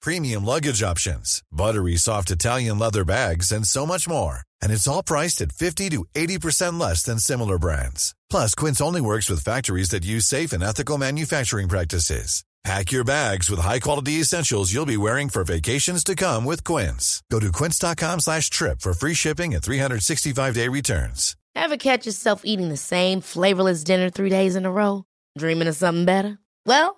premium luggage options, buttery soft Italian leather bags, and so much more. And it's all priced at 50 to 80% less than similar brands. Plus, Quince only works with factories that use safe and ethical manufacturing practices. Pack your bags with high-quality essentials you'll be wearing for vacations to come with Quince. Go to quince.com slash trip for free shipping and 365-day returns. Ever catch yourself eating the same flavorless dinner three days in a row? Dreaming of something better? Well,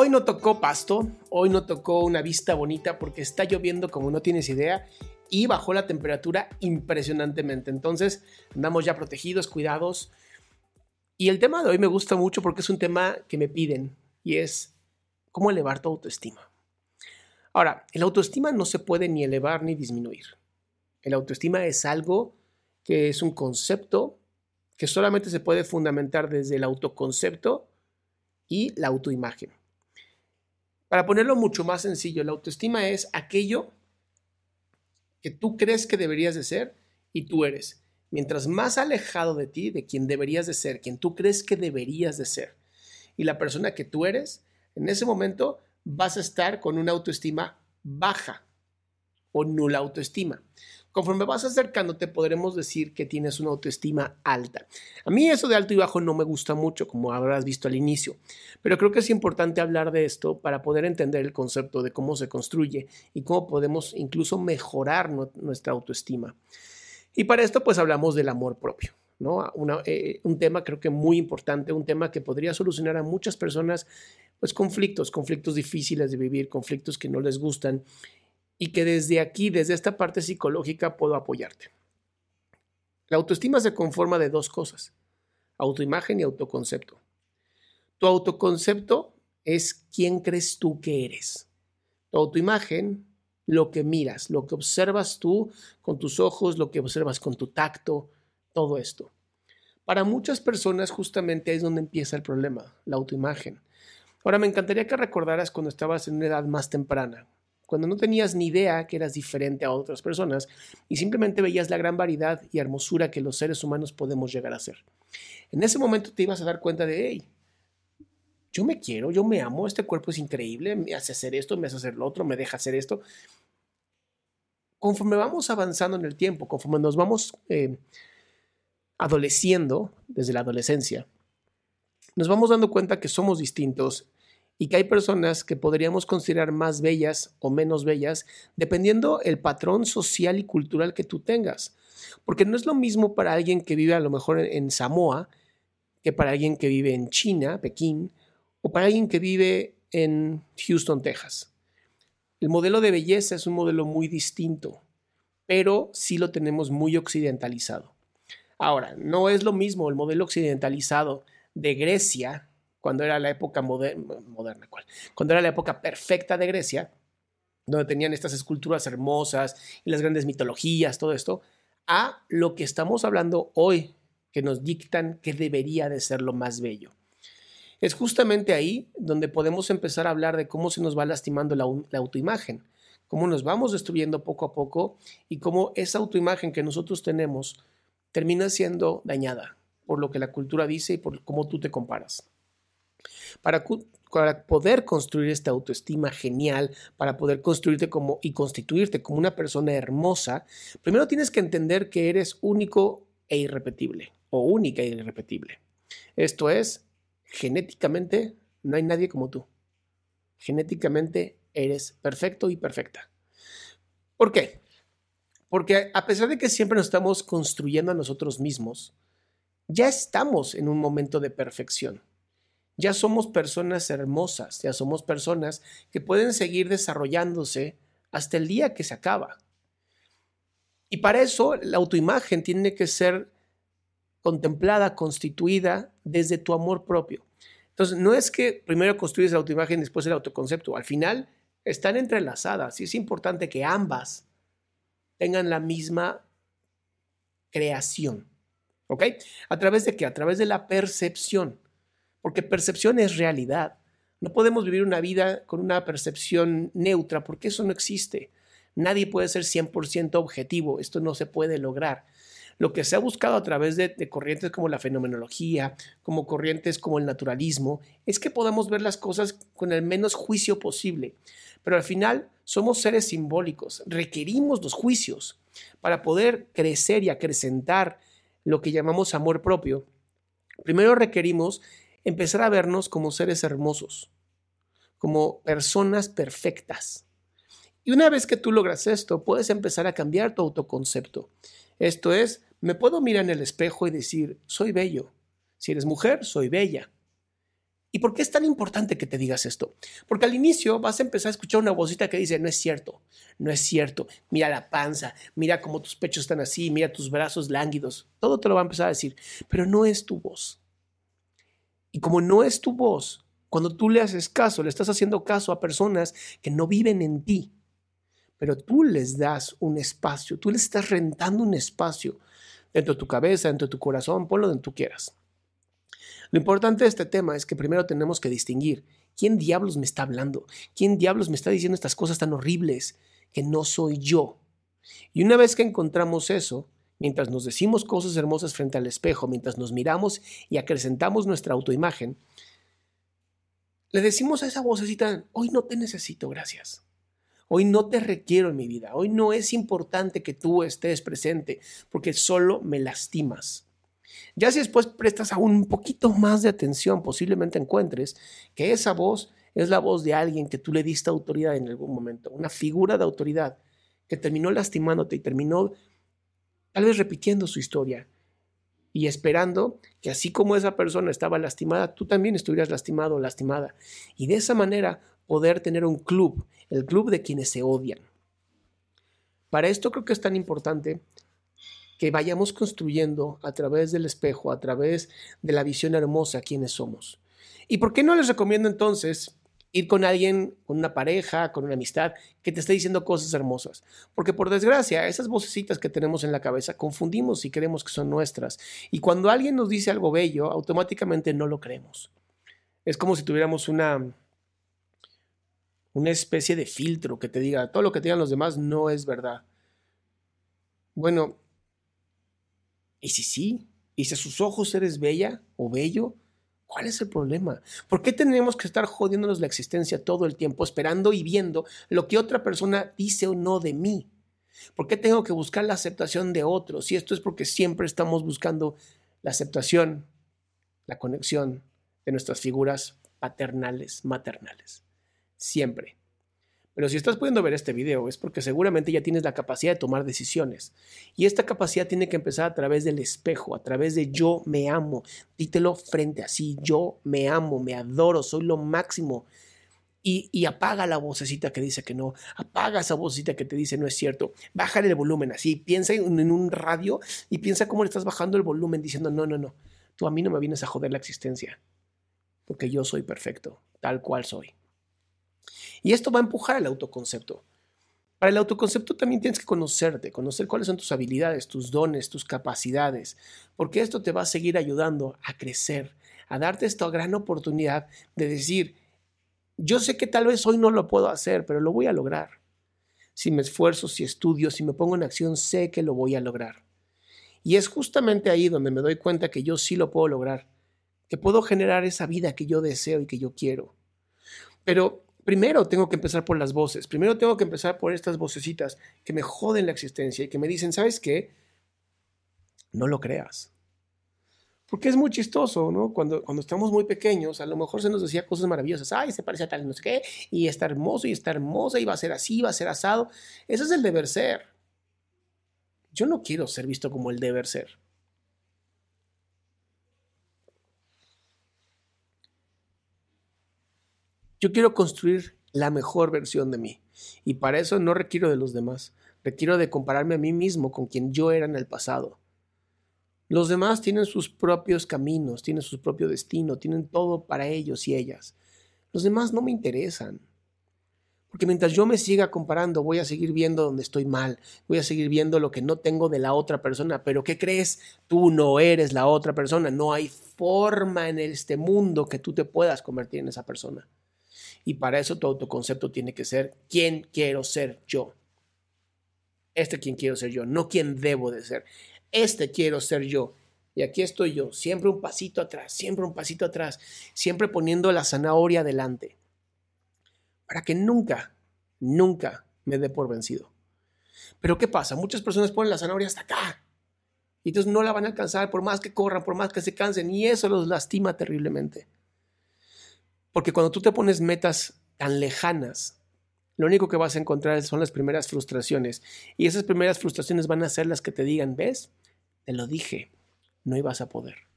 Hoy no tocó pasto, hoy no tocó una vista bonita porque está lloviendo como no tienes idea y bajó la temperatura impresionantemente. Entonces andamos ya protegidos, cuidados. Y el tema de hoy me gusta mucho porque es un tema que me piden y es cómo elevar tu autoestima. Ahora, el autoestima no se puede ni elevar ni disminuir. El autoestima es algo que es un concepto que solamente se puede fundamentar desde el autoconcepto y la autoimagen. Para ponerlo mucho más sencillo, la autoestima es aquello que tú crees que deberías de ser y tú eres. Mientras más alejado de ti, de quien deberías de ser, quien tú crees que deberías de ser, y la persona que tú eres, en ese momento vas a estar con una autoestima baja o nula autoestima. Conforme vas acercándote, podremos decir que tienes una autoestima alta. A mí eso de alto y bajo no me gusta mucho, como habrás visto al inicio, pero creo que es importante hablar de esto para poder entender el concepto de cómo se construye y cómo podemos incluso mejorar nuestra autoestima. Y para esto, pues hablamos del amor propio. ¿no? Eh, un tema creo que muy importante, un tema que podría solucionar a muchas personas pues conflictos, conflictos difíciles de vivir, conflictos que no les gustan y que desde aquí, desde esta parte psicológica, puedo apoyarte. La autoestima se conforma de dos cosas, autoimagen y autoconcepto. Tu autoconcepto es quién crees tú que eres. Tu autoimagen, lo que miras, lo que observas tú con tus ojos, lo que observas con tu tacto, todo esto. Para muchas personas justamente es donde empieza el problema, la autoimagen. Ahora me encantaría que recordaras cuando estabas en una edad más temprana, cuando no tenías ni idea que eras diferente a otras personas y simplemente veías la gran variedad y hermosura que los seres humanos podemos llegar a ser. En ese momento te ibas a dar cuenta de, hey, yo me quiero, yo me amo, este cuerpo es increíble, me hace hacer esto, me hace hacer lo otro, me deja hacer esto. Conforme vamos avanzando en el tiempo, conforme nos vamos eh, adoleciendo desde la adolescencia, nos vamos dando cuenta que somos distintos y que hay personas que podríamos considerar más bellas o menos bellas dependiendo el patrón social y cultural que tú tengas. Porque no es lo mismo para alguien que vive a lo mejor en Samoa que para alguien que vive en China, Pekín, o para alguien que vive en Houston, Texas. El modelo de belleza es un modelo muy distinto, pero sí lo tenemos muy occidentalizado. Ahora, no es lo mismo el modelo occidentalizado de Grecia cuando era la época moderna, ¿cuál? cuando era la época perfecta de Grecia, donde tenían estas esculturas hermosas y las grandes mitologías, todo esto, a lo que estamos hablando hoy, que nos dictan que debería de ser lo más bello. Es justamente ahí donde podemos empezar a hablar de cómo se nos va lastimando la, la autoimagen, cómo nos vamos destruyendo poco a poco y cómo esa autoimagen que nosotros tenemos termina siendo dañada por lo que la cultura dice y por cómo tú te comparas. Para, poder construir esta autoestima genial, para poder construirte como y constituirte como una persona hermosa, primero tienes que entender que eres único e irrepetible o única e irrepetible. Esto es, genéticamente no hay nadie como tú. Genéticamente eres perfecto y perfecta. ¿Por qué? Porque a pesar de que siempre nos estamos construyendo a nosotros mismos, ya estamos en un momento de perfección. Ya somos personas hermosas, ya somos personas que pueden seguir desarrollándose hasta el día que se acaba. Y para eso la autoimagen tiene que ser contemplada, constituida desde tu amor propio. Entonces, no es que primero construyes la autoimagen y después el autoconcepto. Al final están entrelazadas y es importante que ambas tengan la misma creación. ¿Ok? ¿A través de qué? A través de la percepción. Porque percepción es realidad. No podemos vivir una vida con una percepción neutra porque eso no existe. Nadie puede ser 100% objetivo. Esto no se puede lograr. Lo que se ha buscado a través de, de, corrientes como la fenomenología, como corrientes como el naturalismo, es que podamos ver las cosas con el menos juicio posible. Pero al final somos seres simbólicos, requerimos los juicios para poder crecer y acrecentar lo que llamamos amor propio. Primero requerimos empezar a vernos como seres hermosos, como personas perfectas. Y una vez que tú logras esto, puedes empezar a cambiar tu autoconcepto. Esto es, me puedo mirar en el espejo y decir, soy bello. Si eres mujer, soy bella. ¿Y por qué es tan importante que te digas esto? Porque al inicio vas a empezar a escuchar una vocita que dice, no es cierto, no es cierto, mira la panza, mira cómo tus pechos están así, mira tus brazos lánguidos, todo te lo va a empezar a decir, pero no es tu voz. Y como no es tu voz, cuando tú le haces caso, le estás haciendo caso a personas que no viven en ti, pero tú les das un espacio, tú les estás rentando un espacio dentro de tu cabeza, dentro de tu corazón, ponlo donde tú quieras. Lo importante de este tema es que primero tenemos que distinguir quién diablos me está hablando, quién diablos me está diciendo estas cosas tan horribles que no soy yo. Y una vez que encontramos eso, mientras nos decimos cosas hermosas frente al espejo, mientras nos miramos y acrecentamos nuestra autoimagen, le decimos a esa vocecita, hoy no te necesito, gracias. Hoy no te requiero en mi vida. Hoy no es importante que tú estés presente porque solo me lastimas. Ya si después prestas aún un poquito más de atención, posiblemente encuentres que esa voz es la voz de alguien que tú le diste autoridad en algún momento, una figura de autoridad que terminó lastimándote y terminó tal vez repitiendo su historia y esperando que así como esa persona estaba lastimada, tú también estuvieras lastimado o lastimada. Y de esa manera poder tener un club, el club de quienes se odian. Para esto creo que es tan importante que vayamos construyendo a través del espejo, a través de la visión hermosa quienes somos. ¿Y por qué no les recomiendo entonces ir con alguien, con una pareja, con una amistad que te esté diciendo cosas hermosas? Porque por desgracia, esas vocecitas que tenemos en la cabeza confundimos y creemos que son nuestras. Y cuando alguien nos dice algo bello, automáticamente no lo creemos. Es como si tuviéramos una una especie de filtro que te diga todo lo que te digan los demás no es verdad. Bueno, ¿Y si sí? ¿Y si a sus ojos eres bella o bello? ¿Cuál es el problema? ¿Por qué tenemos que estar jodiéndonos la existencia todo el tiempo, esperando y viendo lo que otra persona dice o no de mí? ¿Por qué tengo que buscar la aceptación de otros? Y esto es porque siempre estamos buscando la aceptación, la conexión de nuestras figuras paternales, maternales. Siempre. Pero si estás pudiendo ver este video es porque seguramente ya tienes la capacidad de tomar decisiones. Y esta capacidad tiene que empezar a través del espejo, a través de yo me amo. Dítelo frente a sí, yo me amo, me adoro, soy lo máximo. Y, apaga la vocecita que dice que no, apaga esa vocecita que te dice no es cierto, bájale el volumen así, piensa en, en un radio y piensa cómo le estás bajando el volumen diciendo no, no, no, tú a mí no me vienes a joder la existencia, porque yo soy perfecto, tal cual soy. Y esto va a empujar al autoconcepto. Para el autoconcepto también tienes que conocerte, conocer cuáles son tus habilidades, tus dones, tus capacidades, porque esto te va a seguir ayudando a crecer, a darte esta gran oportunidad de decir, yo sé que tal vez hoy no lo puedo hacer, pero lo voy a lograr. Si me esfuerzo, si estudio, si me pongo en acción, sé que lo voy a lograr. Y es justamente ahí donde me doy cuenta que yo sí lo puedo lograr, que puedo generar esa vida que yo deseo y que yo quiero. Pero primero tengo que empezar por las voces, primero tengo que empezar por estas vocecitas que me joden la existencia y que me dicen, ¿sabes qué? No lo creas. Porque es muy chistoso, ¿no? Cuando, cuando estamos muy pequeños, a lo mejor se nos decía cosas maravillosas. Ay, se parece a tal, no sé qué, y está hermoso, y está hermosa, y va a ser así, va a ser asado. Ese es el deber ser. Yo no quiero ser visto como el deber ser. Yo quiero construir la mejor versión de mí. Y para eso no requiero de los demás. Requiero de compararme a mí mismo con quien yo era en el pasado. Los demás tienen sus propios caminos, tienen su propio destino, tienen todo para ellos y ellas. Los demás no me interesan. Porque mientras yo me siga comparando, voy a seguir viendo donde estoy mal, voy a seguir viendo lo que no tengo de la otra persona. Pero ¿qué crees? Tú no eres la otra persona. No hay forma en este mundo que tú te puedas convertir en esa persona. Y para eso tu autoconcepto tiene que ser quién quiero ser yo. Este quién quiero ser yo, no quién debo de ser. Este quiero ser yo. Y aquí estoy yo, siempre un pasito atrás, siempre un pasito atrás, siempre poniendo la zanahoria adelante. Para que nunca, nunca me dé por vencido. Pero ¿qué pasa? Muchas personas ponen la zanahoria hasta acá. Y entonces no la van a alcanzar por más que corran, por más que se cansen. Y eso los lastima terriblemente. Porque cuando tú te pones metas tan lejanas, lo único que vas a encontrar son las primeras frustraciones. Y esas primeras frustraciones van a ser las que te digan, ¿ves? Te lo dije, no ibas a poder.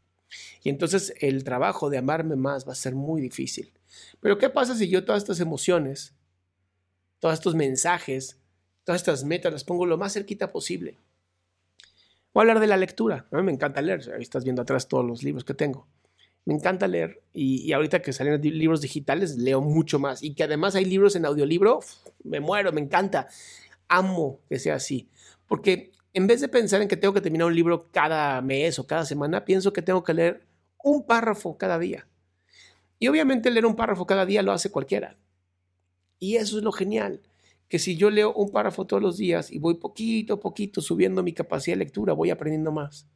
Y entonces el trabajo de amarme más va a ser muy difícil. Pero ¿qué pasa si yo todas estas emociones, todos estos mensajes, todas estas metas las pongo lo más cerquita posible? Voy a hablar de la lectura. A mí me encanta leer. Ahí estás viendo atrás todos los libros que tengo. Me encanta leer y, ahorita que salen libros digitales leo mucho más y que además hay libros en audiolibro, me muero, me encanta. Amo que sea así, porque en vez de pensar en que tengo que terminar un libro cada mes o cada semana, pienso que tengo que leer un párrafo cada día. Y obviamente leer un párrafo cada día lo hace cualquiera. Y eso es lo genial, que si yo leo un párrafo todos los días y voy poquito a poquito subiendo mi capacidad de lectura, voy aprendiendo más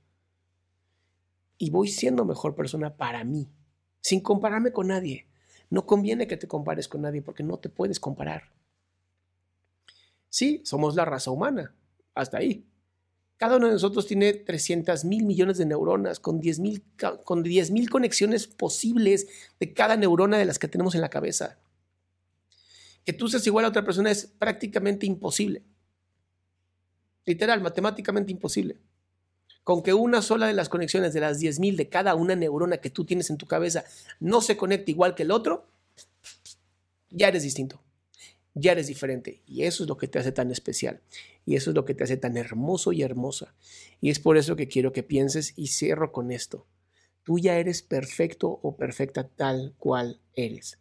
y voy siendo mejor persona para mí, sin compararme con nadie. No conviene que te compares con nadie porque no te puedes comparar. Sí, somos la raza humana, hasta ahí. Cada uno de nosotros tiene 300 mil millones de neuronas con 10 mil con conexiones posibles de cada neurona de las que tenemos en la cabeza. Que tú seas igual a otra persona es prácticamente imposible. Literal, matemáticamente imposible con que una sola de las conexiones de las 10.000 de cada una neurona que tú tienes en tu cabeza no se conecte igual que el otro, ya eres distinto, ya eres diferente. Y eso es lo que te hace tan especial. Y eso es lo que te hace tan hermoso y hermosa. Y es por eso que quiero que pienses y cierro con esto. Tú ya eres perfecto o perfecta tal cual eres.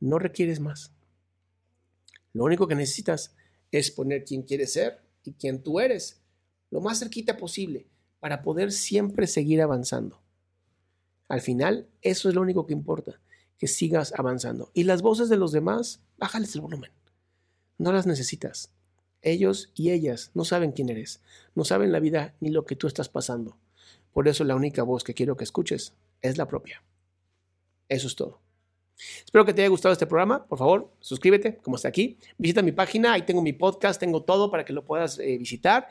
No requieres más. Lo único que necesitas es poner quién quieres ser y quién tú eres lo más cerquita posible para poder siempre seguir avanzando. Al final, eso es lo único que importa, que sigas avanzando. Y las voces de los demás, bájales el volumen. No las necesitas. Ellos y ellas no saben quién eres, no saben la vida ni lo que tú estás pasando. Por eso la única voz que quiero que escuches es la propia. Eso es todo. Espero que te haya gustado este programa. Por favor, suscríbete, como está aquí. Visita mi página, ahí tengo mi podcast, tengo todo para que lo puedas eh, visitar.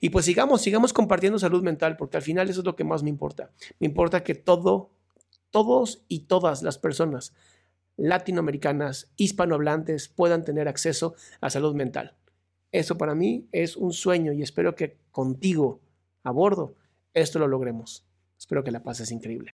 Y pues sigamos, sigamos compartiendo salud mental, porque al final eso es lo que más me importa. Me importa que todo, todos y todas las personas latinoamericanas, hispanohablantes, puedan tener acceso a salud mental. Eso para mí es un sueño y espero que contigo a bordo esto lo logremos. Espero que la pases increíble.